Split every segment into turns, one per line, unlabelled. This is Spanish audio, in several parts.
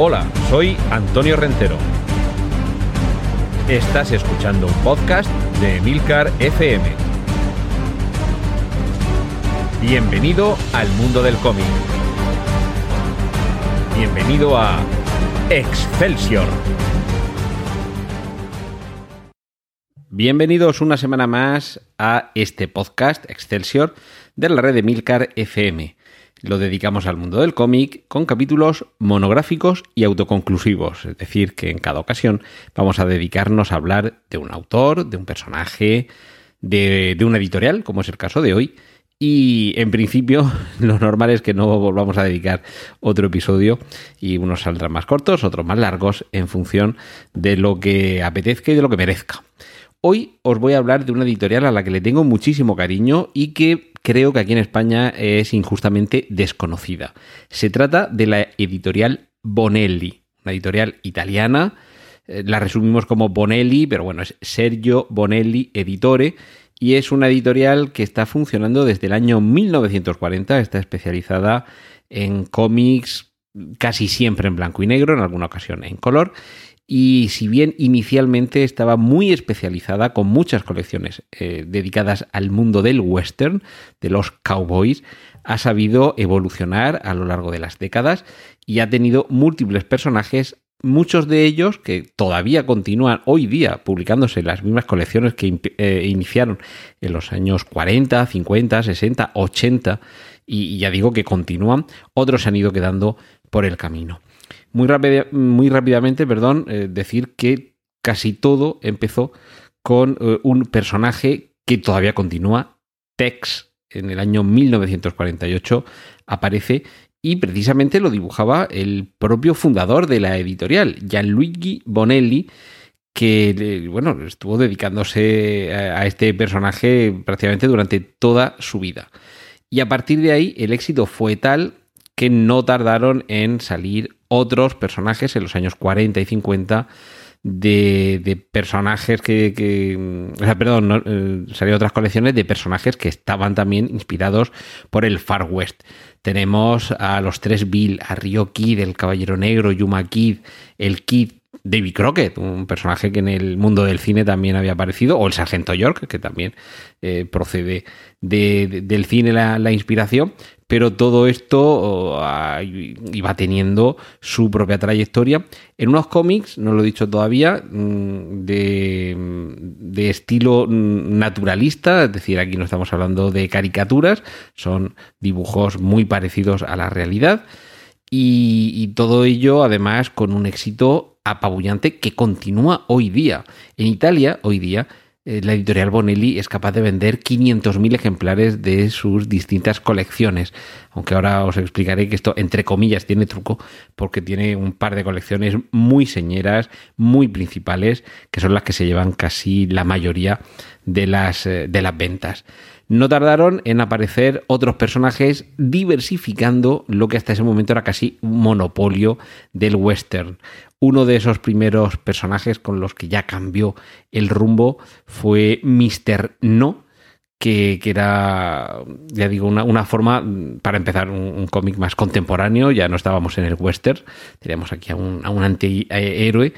Hola, soy Antonio Rentero. Estás escuchando un podcast de Milcar FM. Bienvenido al mundo del cómic. Bienvenido a Excelsior. Bienvenidos una semana más a este podcast Excelsior de la red de Milcar FM. Lo dedicamos al mundo del cómic con capítulos monográficos y autoconclusivos, es decir, que en cada ocasión vamos a dedicarnos a hablar de un autor, de un personaje, de, de una editorial, como es el caso de hoy, y en principio, lo normal es que no volvamos a dedicar otro episodio y unos saldrán más cortos, otros más largos, en función de lo que apetezca y de lo que merezca. Hoy os voy a hablar de una editorial a la que le tengo muchísimo cariño y que creo que aquí en España es injustamente desconocida. Se trata de la editorial Bonelli, una editorial italiana. Eh, la resumimos como Bonelli, pero bueno, es Sergio Bonelli Editore y es una editorial que está funcionando desde el año 1940, está especializada en cómics casi siempre en blanco y negro, en alguna ocasión en color, y si bien inicialmente estaba muy especializada con muchas colecciones eh, dedicadas al mundo del western, de los cowboys, ha sabido evolucionar a lo largo de las décadas y ha tenido múltiples personajes, muchos de ellos que todavía continúan hoy día publicándose las mismas colecciones que eh, iniciaron en los años 40, 50, 60, 80 y ya digo que continúan, otros se han ido quedando por el camino. Muy, rápidamente, perdón, eh, decir que casi todo empezó con eh, un personaje que todavía continúa, Tex, en el año 1948 aparece y precisamente lo dibujaba el propio fundador de la editorial, Gianluigi Bonelli, que bueno, estuvo dedicándose a este personaje prácticamente durante toda su vida. Y a partir de ahí el éxito fue tal que no tardaron en salir otros personajes en los años 40 y 50 de, personajes que, o sea, perdón, eh, salieron otras colecciones de personajes que estaban también inspirados por el Far West. Tenemos a los tres Bill, a Rio Kid, el Caballero Negro, Yuma Kid, el Kid, David Crockett, un personaje que en el mundo del cine también había aparecido, o el Sargento York, que también eh, procede del cine la, inspiración, pero todo esto iba teniendo su propia trayectoria en unos cómics, no lo he dicho todavía, mm, de, estilo naturalista, es decir, aquí no estamos hablando de caricaturas, son dibujos muy parecidos a la realidad. y, todo ello además con un éxito apabullante que continúa hoy día. En Italia, hoy día, la editorial Bonelli es capaz de vender 500.000 ejemplares de sus distintas colecciones. Aunque ahora os explicaré que esto, entre comillas, tiene truco, porque tiene un par de colecciones muy señeras, muy principales, que son las que se llevan casi la mayoría de las, eh, de las ventas. No tardaron en aparecer otros personajes diversificando lo que hasta ese momento era casi un monopolio del western. Uno de esos primeros personajes con los que ya cambió el rumbo fue Mr. No, que, era, ya digo, una, forma, para empezar, un, cómic más contemporáneo, ya no estábamos en el western, teníamos aquí a un, a un antihéroe.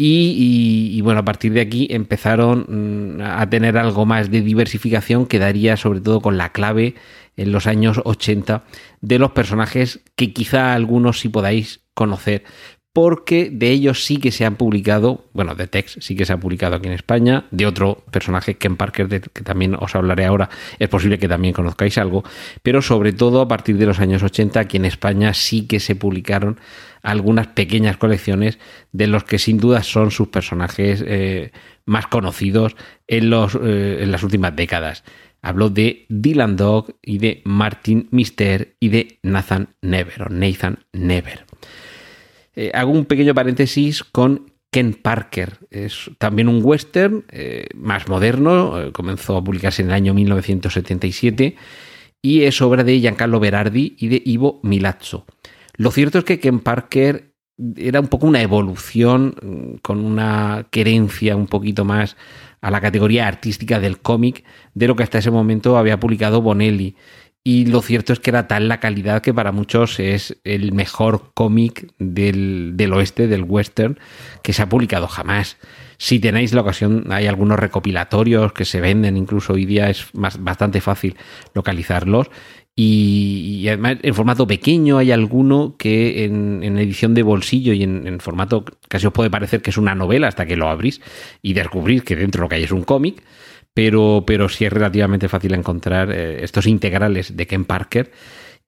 Y, y, bueno, a partir de aquí empezaron mm, a tener algo más de diversificación que daría sobre todo con la clave en los años 80 de los personajes que quizá algunos sí podáis conocer porque de ellos sí que se han publicado, bueno, de Tex sí que se ha publicado aquí en España, de otro personaje, Ken Parker, que también os hablaré ahora, es posible que también conozcáis algo, pero sobre todo a partir de los años 80 aquí en España sí que se publicaron algunas pequeñas colecciones de los que sin duda son sus personajes eh, más conocidos en, los, eh, en las últimas décadas. Hablo de Dylan Dog y de Martin Mister y de Nathan Never, o Nathan Never. Eh, hago un pequeño paréntesis con Ken Parker. Es también un western eh, más moderno, eh, comenzó a publicarse en el año 1977 y es obra de Giancarlo Berardi y de Ivo Milazzo. Lo cierto es que Ken Parker era un poco una evolución mm, con una querencia un poquito más a la categoría artística del cómic de lo que hasta ese momento había publicado Bonelli y lo cierto es que era tal la calidad que para muchos es el mejor cómic del, del oeste, del western, que se ha publicado jamás. Si tenéis la ocasión, hay algunos recopilatorios que se venden, incluso hoy día es más, bastante fácil localizarlos. Y, además en formato pequeño hay alguno que en, edición de bolsillo y en, formato casi os puede parecer que es una novela hasta que lo abrís y descubrís que dentro lo que hay es un cómic pero, pero sí es relativamente fácil encontrar eh, estos integrales de Ken Parker.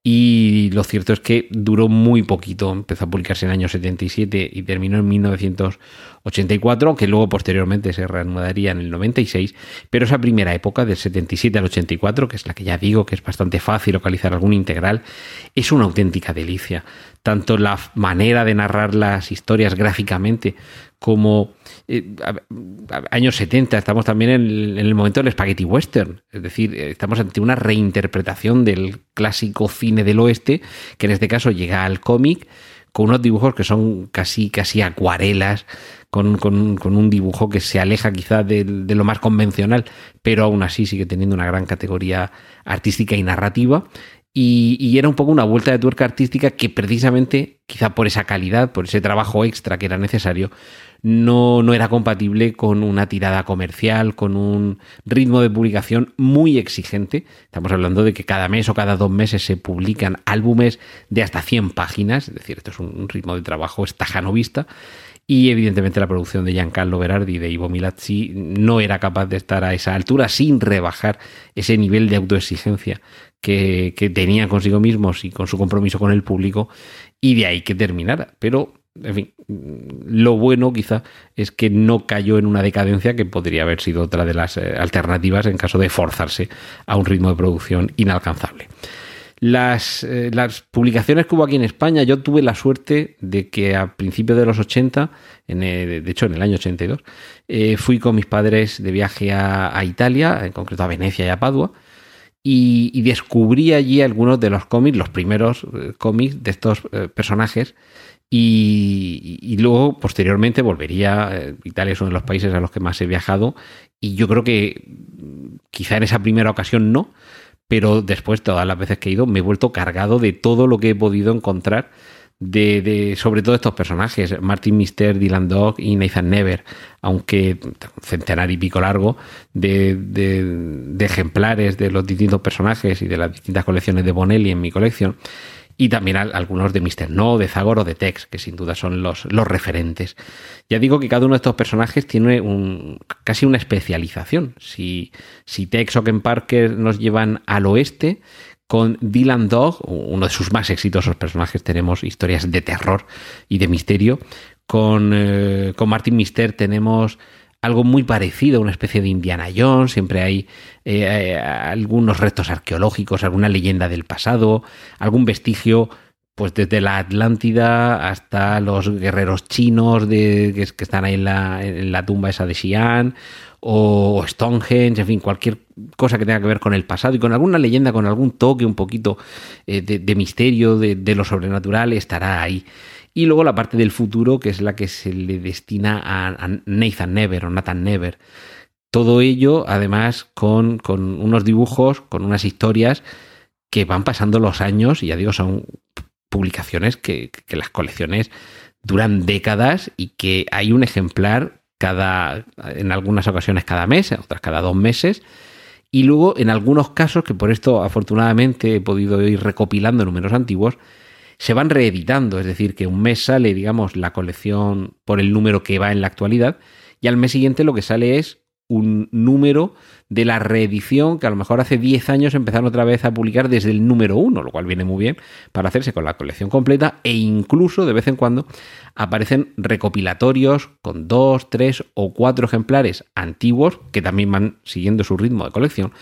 Y lo cierto es que duró muy poquito, empezó a publicarse en el año 77 y terminó en 1984, aunque luego posteriormente se reanudaría en el 96, pero esa primera época del 77 al 84, que es la que ya digo que es bastante fácil localizar algún integral, es una auténtica delicia. Tanto la manera de narrar las historias gráficamente como eh, años 70, estamos también en, el momento del spaghetti western, es decir, eh, estamos ante una reinterpretación del clásico cine del oeste, que en este caso llega al cómic con unos dibujos que son casi, casi acuarelas, con, un dibujo que se aleja quizá de, de, lo más convencional, pero aún así sigue teniendo una gran categoría artística y narrativa. Y, era un poco una vuelta de tuerca artística que precisamente, quizá por esa calidad, por ese trabajo extra que era necesario, no, no era compatible con una tirada comercial, con un ritmo de publicación muy exigente. Estamos hablando de que cada mes o cada dos meses se publican álbumes de hasta 100 páginas, es decir, esto es un ritmo de trabajo estajanovista. Y evidentemente la producción de Giancarlo Berardi y de Ivo Milazzi no era capaz de estar a esa altura sin rebajar ese nivel de autoexigencia que, que tenía consigo mismos y con su compromiso con el público y de ahí que terminara. Pero en fin, lo bueno quizá es que no cayó en una decadencia que podría haber sido otra de las eh, alternativas en caso de forzarse a un ritmo de producción inalcanzable. Las, eh, las, publicaciones que hubo aquí en España, yo tuve la suerte de que a principios de los 80, en de hecho en el año 82, eh, fui con mis padres de viaje a, Italia, en concreto a Venecia y a Padua, y, y descubrí allí algunos de los cómics, los primeros cómics de estos personajes y, luego, posteriormente, volvería. Eh, Italia es uno de los países a los que más he viajado. Y yo creo que quizá en esa primera ocasión no, pero después, todas las veces que he ido, me he vuelto cargado de todo lo que he podido encontrar. De, sobre todo estos personajes, Martin Mister, Dylan Dog y Nathan Never, aunque centenar y pico largo de, de ejemplares de los distintos personajes y de las distintas colecciones de Bonelli en mi colección y también algunos de Mr. No, de Zagor o de Tex, que sin duda son los, los referentes. Ya digo que cada uno de estos personajes tiene un, casi una especialización. Si, si Tex o Ken Parker nos llevan al oeste, con Dylan Dog, uno de sus más exitosos personajes, tenemos historias de terror y de misterio. Con, eh, con Martin Mister tenemos algo muy parecido, una especie de Indiana Jones, siempre hay eh, eh, algunos restos arqueológicos, alguna leyenda del pasado, algún vestigio, pues desde la Atlántida hasta los guerreros chinos de, que, están ahí en la, en la, tumba esa de Xi'an, o Stonehenge, en fin, cualquier cosa que tenga que ver con el pasado y con alguna leyenda, con algún toque un poquito eh, de, misterio, de, lo sobrenatural, estará ahí. Y luego la parte del futuro, que es la que se le destina a, Nathan Never o Nathan Never. Todo ello, además, con, con, unos dibujos, con unas historias que van pasando los años, y ya digo, son publicaciones que las colecciones duran décadas y que hay un ejemplar cada, en algunas ocasiones cada mes, otras cada dos meses. Y luego, en algunos casos, que por esto afortunadamente he podido ir recopilando números antiguos, se van reeditando, es decir, que un mes sale, digamos, la colección por el número que va en la actualidad y al mes siguiente lo que sale es un número de la reedición que a lo mejor hace 10 años empezaron otra vez a publicar desde el número 1, lo cual viene muy bien para hacerse con la colección completa e incluso de vez en cuando aparecen recopilatorios con dos, tres o cuatro ejemplares antiguos que también van siguiendo su ritmo de colección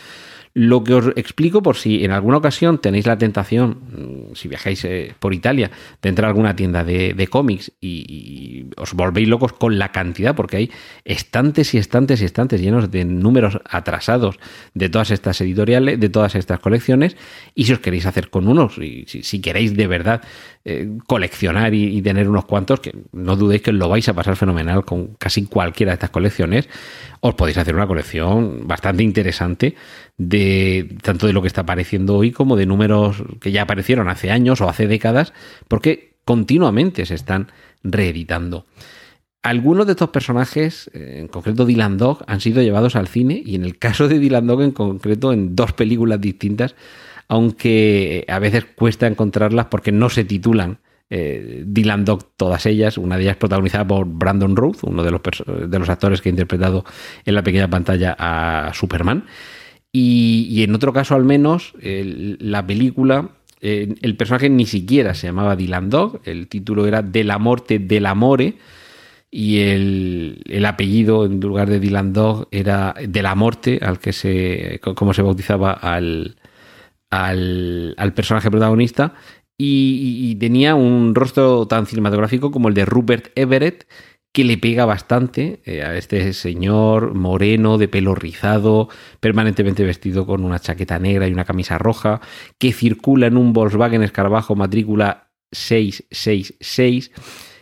lo que os explico por si en alguna ocasión tenéis la tentación si viajáis eh, por Italia, de entrar a alguna tienda de, cómics y, os volvéis locos con la cantidad, porque hay estantes y estantes y estantes llenos de números atrasados de todas estas editoriales, de todas estas colecciones, y si os queréis hacer con unos, y si, queréis de verdad eh, coleccionar y, tener unos cuantos, que no dudéis que lo vais a pasar fenomenal con casi cualquiera de estas colecciones, os podéis hacer una colección bastante interesante de tanto de lo que está apareciendo hoy como de números que ya aparecieron hace años o hace décadas, porque continuamente se están reeditando. Algunos de estos personajes, eh, en concreto Dylan Dog, han sido llevados al cine y en el caso de Dylan Dog en concreto en dos películas distintas, aunque a veces cuesta encontrarlas porque no se titulan eh, Dylan Dog todas ellas, una de ellas protagonizada por Brandon Ruth, uno de los, de los actores que ha interpretado en la pequeña pantalla a Superman. Y, en otro caso al menos, la película el personaje ni siquiera se llamaba Dylan Dog, el título era De la muerte del amore y el, apellido en lugar de Dylan Dog era de la muerte, al que se, como se bautizaba al, al, personaje protagonista, y, tenía un rostro tan cinematográfico como el de Rupert Everett, que le pega bastante eh, a este señor moreno, de pelo rizado, permanentemente vestido con una chaqueta negra y una camisa roja, que circula en un Volkswagen Escarabajo matrícula 666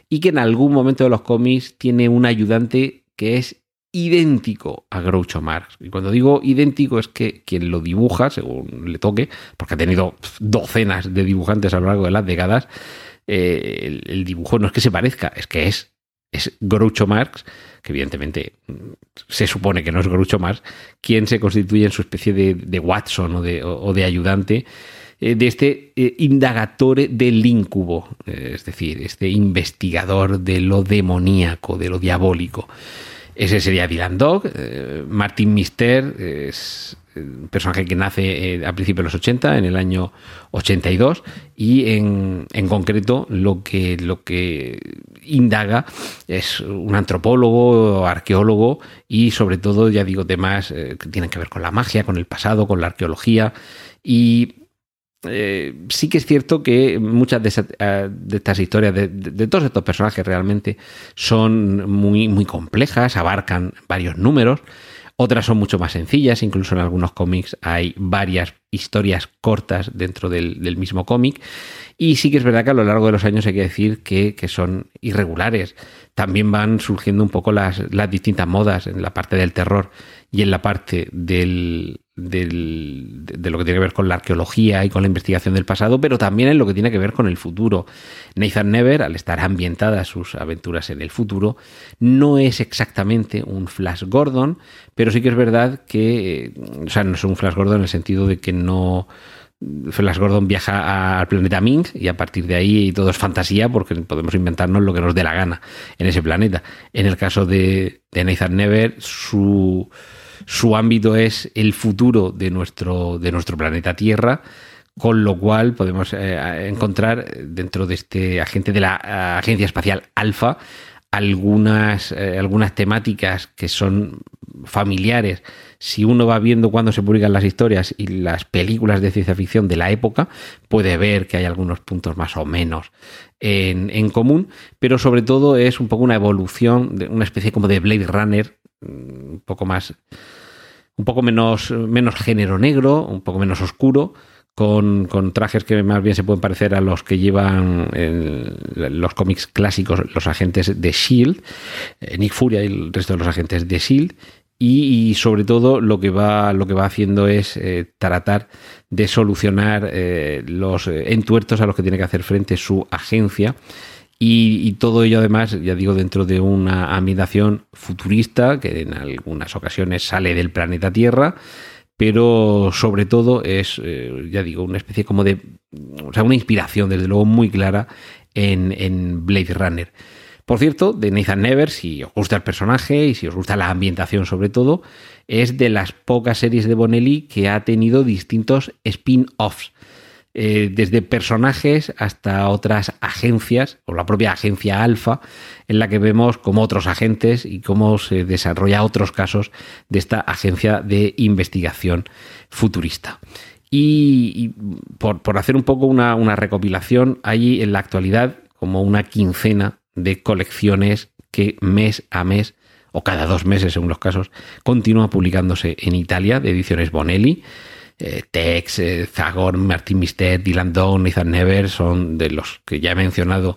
y que en algún momento de los cómics tiene un ayudante que es idéntico a Groucho Marx. Y cuando digo idéntico es que quien lo dibuja, según le toque, porque ha tenido docenas de dibujantes a lo largo de las décadas, eh, el, dibujo no es que se parezca, es que es, es Groucho Marx, que evidentemente mm, se supone que no es Groucho Marx, quien se constituye en su especie de, Watson o de, o de ayudante eh, de este eh, indagatore del incubo, es decir, este investigador de lo demoníaco, de lo diabólico. Ese sería Dylan Dog. Martin Mister es un personaje que nace a principios de los 80, en el año 82, y en, en, concreto lo que, lo que indaga es un antropólogo, arqueólogo y sobre todo, ya digo, temas que tienen que ver con la magia, con el pasado, con la arqueología. Y eh, sí que es cierto que muchas de, eh, estas historias, de, todos estos personajes realmente, son muy, muy complejas, abarcan varios números. Otras son mucho más sencillas, incluso en algunos cómics hay varias historias cortas dentro del, mismo cómic. Y sí que es verdad que a lo largo de los años hay que decir que, que son irregulares. También van surgiendo un poco las, las distintas modas en la parte del terror y en la parte del, de lo que tiene que ver con la arqueología y con la investigación del pasado, pero también en lo que tiene que ver con el futuro. Nathan Never, al estar ambientada sus aventuras en el futuro, no es exactamente un Flash Gordon, pero sí que es verdad que, o sea, no es un Flash Gordon en el sentido de que no... Flash Gordon viaja al planeta Ming y a partir de ahí todo es fantasía porque podemos inventarnos lo que nos dé la gana en ese planeta. En el caso de, de Nathan Never, su, su ámbito es el futuro de nuestro, de nuestro planeta Tierra, con lo cual podemos eh, encontrar dentro de este agente de la Agencia Espacial Alfa algunas, eh, algunas temáticas que son familiares. Si uno va viendo cuando se publican las historias y las películas de ciencia ficción de la época, puede ver que hay algunos puntos más o menos en, en común, pero sobre todo es un poco una evolución, de una especie como de Blade Runner, un poco más un poco menos, menos género negro, un poco menos oscuro, con, trajes que más bien se pueden parecer a los que llevan los cómics clásicos los agentes de Shield, eh, Nick Fury y el resto de los agentes de Shield. Y, sobre todo lo que va, lo que va haciendo es eh, tratar de solucionar eh, los entuertos a los que tiene que hacer frente su agencia y, todo ello además, ya digo, dentro de una ambientación futurista que en algunas ocasiones sale del planeta Tierra, pero sobre todo es, eh, ya digo, una especie como de, o sea, una inspiración desde luego muy clara en, en Blade Runner. Por cierto, de Nathan Never, si os gusta el personaje y si os gusta la ambientación sobre todo, es de las pocas series de Bonelli que ha tenido distintos spin-offs. Eh, desde personajes hasta otras agencias, o la propia agencia Alfa, en la que vemos como otros agentes y cómo se desarrolla otros casos de esta agencia de investigación futurista. Y, por, hacer un poco una, una recopilación, hay en la actualidad como una quincena de colecciones que mes a mes o cada dos meses según los casos, continúan publicándose en Italia de ediciones Bonelli. Eh, Tex, eh, Zagor, Martin Mister, Dylan Dog, Nathan Never son de los que ya he mencionado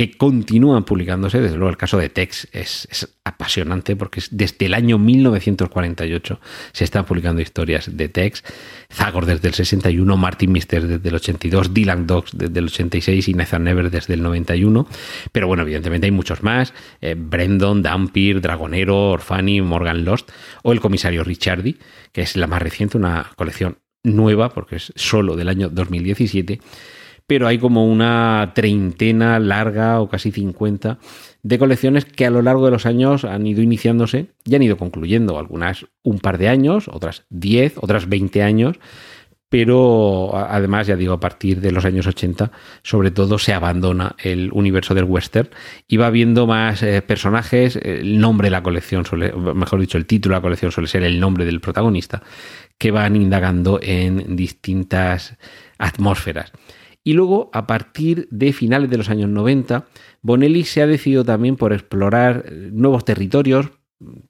que continúan publicándose. Desde luego, el caso de Tex es, apasionante porque desde el año 1948 se están publicando historias de Tex. Zagor desde el 61, Martin Mister desde el 82, Dylan Dogs desde el 86 y Nathan Never desde el 91. Pero bueno, evidentemente hay muchos más: eh, Brendon, Dampier, Dragonero, Orfani, Morgan Lost o el comisario Ricciardi, que es la más reciente, una colección nueva porque es solo del año 2017 pero hay como una treintena larga o casi 50 de colecciones que a lo largo de los años han ido iniciándose y han ido concluyendo. Algunas un par de años, otras 10, otras 20 años, pero además, ya digo, a partir de los años 80, sobre todo se abandona el universo del western y va viendo más eh, personajes. El nombre de la colección, suele, mejor dicho, el título de la colección suele ser el nombre del protagonista, que van indagando en distintas atmósferas. Y luego, a partir de finales de los años 90, Bonelli se ha decidido también por explorar eh, nuevos territorios,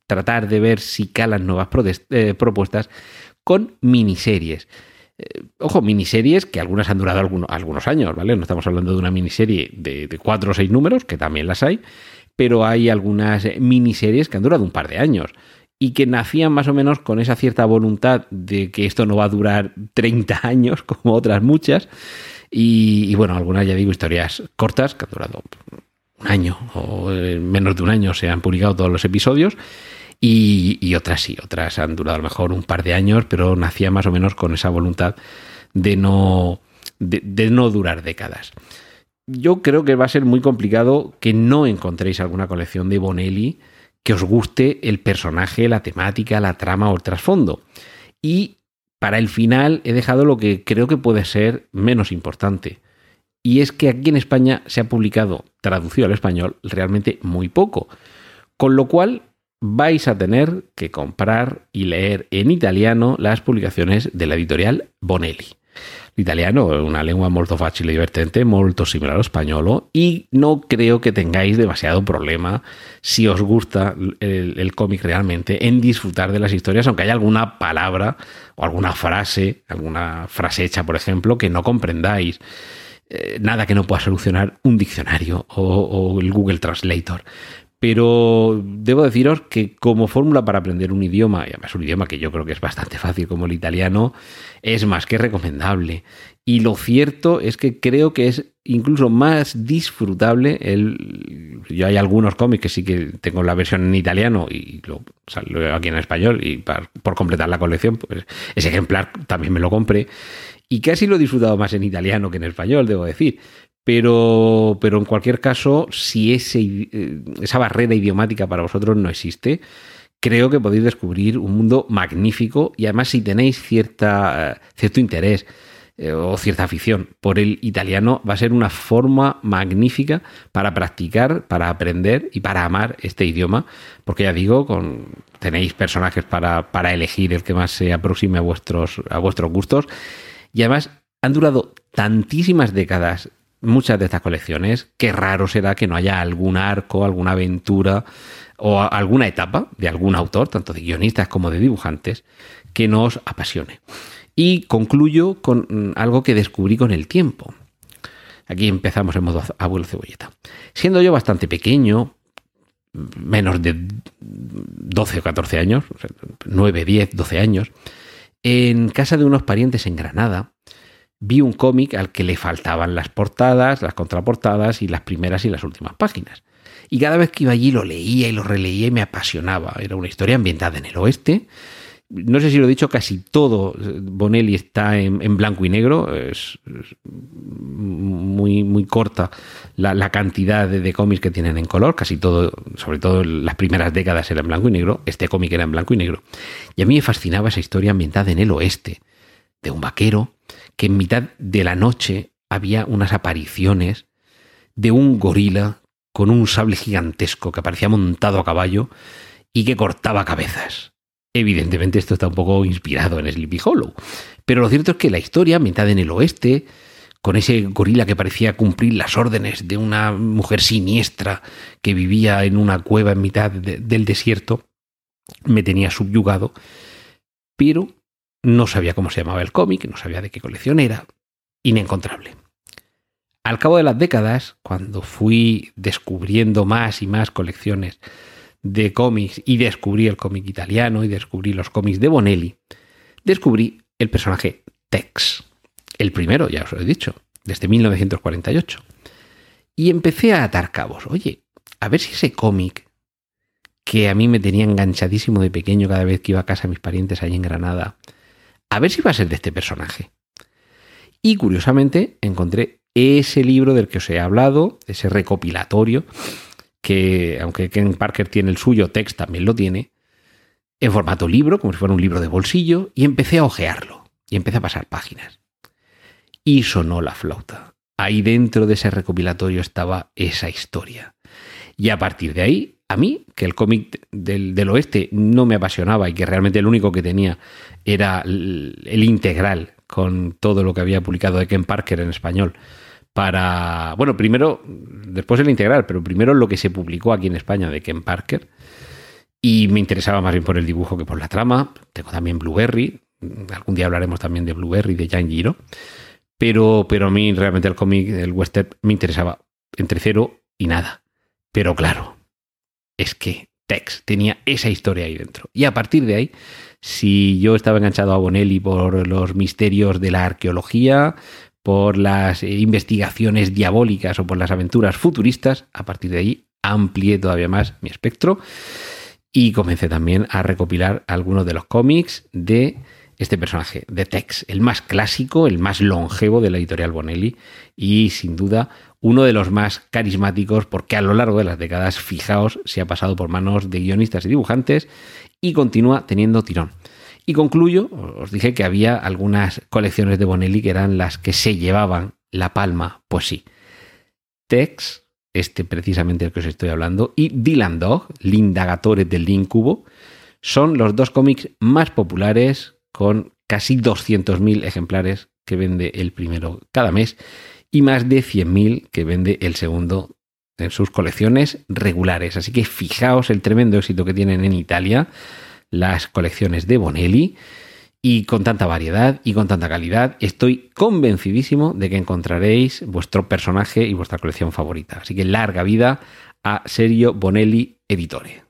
tratar de ver si calan nuevas eh, propuestas con miniseries. Eh, ojo, miniseries que algunas han durado algunos, años, ¿vale? No estamos hablando de una miniserie de, cuatro o seis números, que también las hay, pero hay algunas miniseries que han durado un par de años y que nacían más o menos con esa cierta voluntad de que esto no va a durar 30 años como otras muchas y, bueno, algunas, ya digo, historias cortas que han durado un año o menos de un año se han publicado todos los episodios. Y, otras sí, otras han durado a lo mejor un par de años, pero nacía más o menos con esa voluntad de no, de, no durar décadas. Yo creo que va a ser muy complicado que no encontréis alguna colección de Bonelli que os guste el personaje, la temática, la trama o el trasfondo. Y para el final he dejado lo que creo que puede ser menos importante. Y es que aquí en España se ha publicado, traducido al español, realmente muy poco. Con lo cual vais a tener que comprar y leer en italiano las publicaciones de la editorial Bonelli. L'italiano è una lengua molto facile e divertente, molto simile allo spagnolo y no creo que tengáis demasiado problema si os gusta el, el cómic realmente en disfrutar de las historias, aunque haya alguna palabra o alguna frase, alguna frase hecha, por ejemplo, que no comprendáis. Eh, nada que no pueda solucionar un diccionario o, o el Google Translator. Pero debo deciros que como fórmula para aprender un idioma, y además un idioma que yo creo que es bastante fácil como el italiano, es más que recomendable. Y lo cierto es que creo que es incluso más disfrutable el yo hay algunos cómics que sí que tengo la versión en italiano y lo salgo aquí en español y por completar la colección pues ese ejemplar también me lo compré y casi lo he disfrutado más en italiano que en español debo decir pero, pero en cualquier caso, si ese, eh, esa barrera idiomática para vosotros no existe, creo que podéis descubrir un mundo magnífico y además si tenéis cierta, eh, cierto interés eh, o cierta afición por el italiano, va a ser una forma magnífica para practicar, para aprender y para amar este idioma, porque ya digo, con, tenéis personajes para, para elegir el que más se aproxime a vuestros, a vuestros gustos. Y además han durado tantísimas décadas muchas de estas colecciones, qué raro será que no haya algún arco, alguna aventura o alguna etapa de algún autor, tanto de guionistas como de dibujantes, que nos apasione. Y concluyo con mm, algo que descubrí con el tiempo. Aquí empezamos en modo abuelo cebolleta. Siendo yo bastante pequeño, menos de 12 o 14 años, 9, 10, 12 años, en casa de unos parientes en Granada, vi un cómic al que le faltaban las portadas, las contraportadas y las primeras y las últimas páginas. Y cada vez que iba allí lo leía y lo releía y me apasionaba. Era una historia ambientada en el oeste. No sé si lo he dicho, casi todo Bonelli está en, blanco y negro. Es, muy, muy corta la, cantidad de, de, cómics que tienen en color. Casi todo, sobre todo las primeras décadas era en blanco y negro. Este cómic era en blanco y negro. Y a mí me fascinaba esa historia ambientada en el oeste. De un vaquero que en mitad de la noche había unas apariciones de un gorila con un sable gigantesco que parecía montado a caballo y que cortaba cabezas. Evidentemente esto está un poco inspirado en Sleepy Hollow, pero lo cierto es que la historia, ambientada en el oeste, con ese gorila que parecía cumplir las órdenes de una mujer siniestra que vivía en una cueva en mitad del desierto, me tenía subyugado, pero no sabía cómo se llamaba el cómic, no sabía de qué colección era, inencontrable. Al cabo de las décadas, cuando fui descubriendo más y más colecciones de cómics y descubrí el cómic italiano y descubrí los cómics de Bonelli, descubrí el personaje Tex. El primero, ya os lo he dicho, desde 1948. Y empecé a atar cabos. Oye, a ver si ese cómic que a mí me tenía enganchadísimo de pequeño cada vez que iba a casa de mis parientes ahí en Granada, a ver si va a ser de este personaje. Y curiosamente encontré ese libro del que os he hablado, ese recopilatorio, que aunque Ken Parker tiene el suyo, Tex también lo tiene, en formato libro, como si fuera un libro de bolsillo, y empecé a ojearlo, y empecé a pasar páginas. Y sonó la flauta. Ahí dentro de ese recopilatorio estaba esa historia. Y a partir de ahí, a mí, que el cómic del, del, oeste no me apasionaba y que realmente el único que tenía era el, integral con todo lo que había publicado de Ken Parker en español, para, bueno, primero, después el integral, pero primero lo que se publicó aquí en España de Ken Parker. Y me interesaba más bien por el dibujo que por la trama. Tengo también Blueberry. Algún día hablaremos también de Blueberry, de Jan Giro. Pero, pero a mí realmente el cómic, el western, me interesaba entre cero y nada. Pero claro, es que Tex tenía esa historia ahí dentro. Y a partir de ahí, si yo estaba enganchado a Bonelli por los misterios de la arqueología, por las investigaciones diabólicas o por las aventuras futuristas, a partir de ahí amplié todavía más mi espectro y comencé también a recopilar algunos de los cómics de este personaje, de Tex, el más clásico, el más longevo de la editorial Bonelli y sin duda uno de los más carismáticos porque a lo largo de las décadas, fijaos, se ha pasado por manos de guionistas y dibujantes y continúa teniendo tirón. Y concluyo, os dije que había algunas colecciones de Bonelli que eran las que se llevaban la palma. Pues sí. Tex, este precisamente del que os estoy hablando, y Dylan Dog, Lindagatores del Incubo, son los dos cómics más populares con casi 200.000 ejemplares que vende el primero cada mes y más de 100.000 que vende el segundo en sus colecciones regulares. Así que fijaos el tremendo éxito que tienen en Italia las colecciones de Bonelli y con tanta variedad y con tanta calidad, estoy convencidísimo de que encontraréis vuestro personaje y vuestra colección favorita. Así que larga vida a Serio Bonelli Editore.